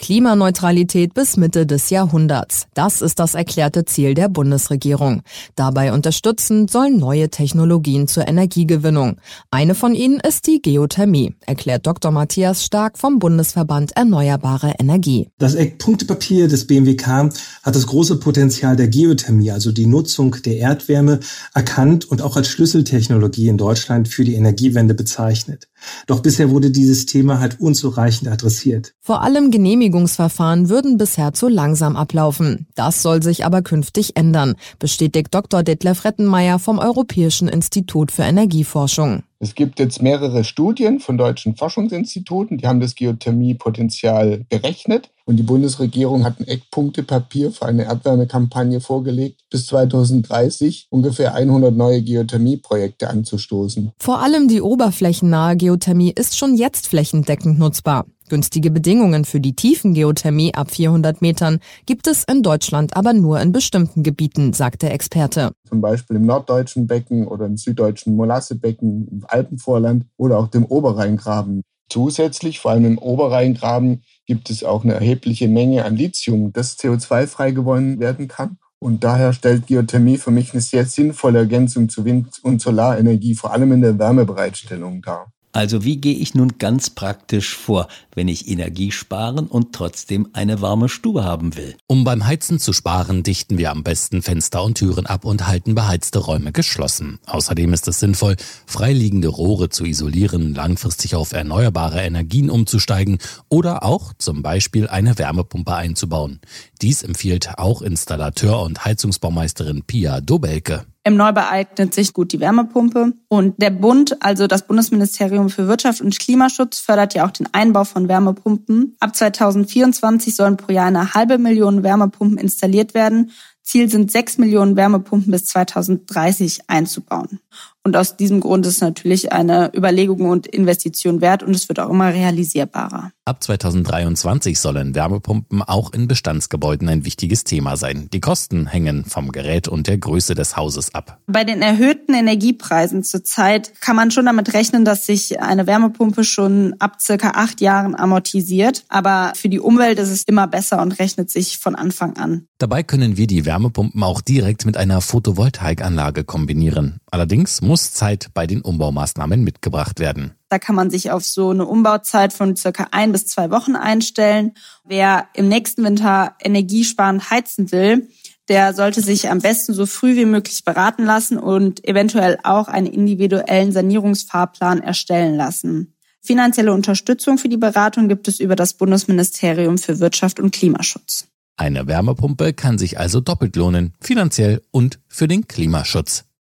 Klimaneutralität bis Mitte des Jahrhunderts. Das ist das erklärte Ziel der Bundesregierung. Dabei unterstützen sollen neue Technologien zur Energiegewinnung. Eine von ihnen ist die Geothermie, erklärt Dr. Matthias Stark vom Bundesverband Erneuerbare Energie. Das Eckpunktepapier des BMWK hat das große Potenzial der Geothermie, also die Nutzung der Erdwärme, erkannt und auch als Schlüsseltechnologie in Deutschland für die Energiewende bezeichnet. Doch bisher wurde dieses Thema halt unzureichend adressiert. Vor allem Genehmigungsverfahren würden bisher zu langsam ablaufen. Das soll sich aber künftig ändern, bestätigt Dr. Detlef Rettenmeier vom Europäischen Institut für Energieforschung. Es gibt jetzt mehrere Studien von deutschen Forschungsinstituten, die haben das Geothermiepotenzial berechnet und die Bundesregierung hat ein Eckpunktepapier für eine Erdwärmekampagne vorgelegt, bis 2030 ungefähr 100 neue Geothermieprojekte anzustoßen. Vor allem die oberflächennahe Geothermie ist schon jetzt flächendeckend nutzbar. Günstige Bedingungen für die Tiefengeothermie ab 400 Metern gibt es in Deutschland aber nur in bestimmten Gebieten, sagt der Experte. Zum Beispiel im norddeutschen Becken oder im süddeutschen Molassebecken, im Alpenvorland oder auch dem Oberrheingraben. Zusätzlich, vor allem im Oberrheingraben, gibt es auch eine erhebliche Menge an Lithium, das CO2 frei gewonnen werden kann. Und daher stellt Geothermie für mich eine sehr sinnvolle Ergänzung zu Wind- und Solarenergie, vor allem in der Wärmebereitstellung dar. Also wie gehe ich nun ganz praktisch vor, wenn ich Energie sparen und trotzdem eine warme Stube haben will? Um beim Heizen zu sparen, dichten wir am besten Fenster und Türen ab und halten beheizte Räume geschlossen. Außerdem ist es sinnvoll, freiliegende Rohre zu isolieren, langfristig auf erneuerbare Energien umzusteigen oder auch zum Beispiel eine Wärmepumpe einzubauen. Dies empfiehlt auch Installateur und Heizungsbaumeisterin Pia Dobelke. Im Neubau eignet sich gut die Wärmepumpe. Und der Bund, also das Bundesministerium für Wirtschaft und Klimaschutz, fördert ja auch den Einbau von Wärmepumpen. Ab 2024 sollen pro Jahr eine halbe Million Wärmepumpen installiert werden. Ziel sind sechs Millionen Wärmepumpen bis 2030 einzubauen. Und aus diesem Grund ist natürlich eine Überlegung und Investition wert und es wird auch immer realisierbarer. Ab 2023 sollen Wärmepumpen auch in Bestandsgebäuden ein wichtiges Thema sein. Die Kosten hängen vom Gerät und der Größe des Hauses ab. Bei den erhöhten Energiepreisen zurzeit kann man schon damit rechnen, dass sich eine Wärmepumpe schon ab circa acht Jahren amortisiert. Aber für die Umwelt ist es immer besser und rechnet sich von Anfang an. Dabei können wir die Wärmepumpen auch direkt mit einer Photovoltaikanlage kombinieren. Allerdings muss Zeit bei den Umbaumaßnahmen mitgebracht werden. Da kann man sich auf so eine Umbauzeit von circa ein bis zwei Wochen einstellen. Wer im nächsten Winter energiesparend heizen will, der sollte sich am besten so früh wie möglich beraten lassen und eventuell auch einen individuellen Sanierungsfahrplan erstellen lassen. Finanzielle Unterstützung für die Beratung gibt es über das Bundesministerium für Wirtschaft und Klimaschutz. Eine Wärmepumpe kann sich also doppelt lohnen, finanziell und für den Klimaschutz.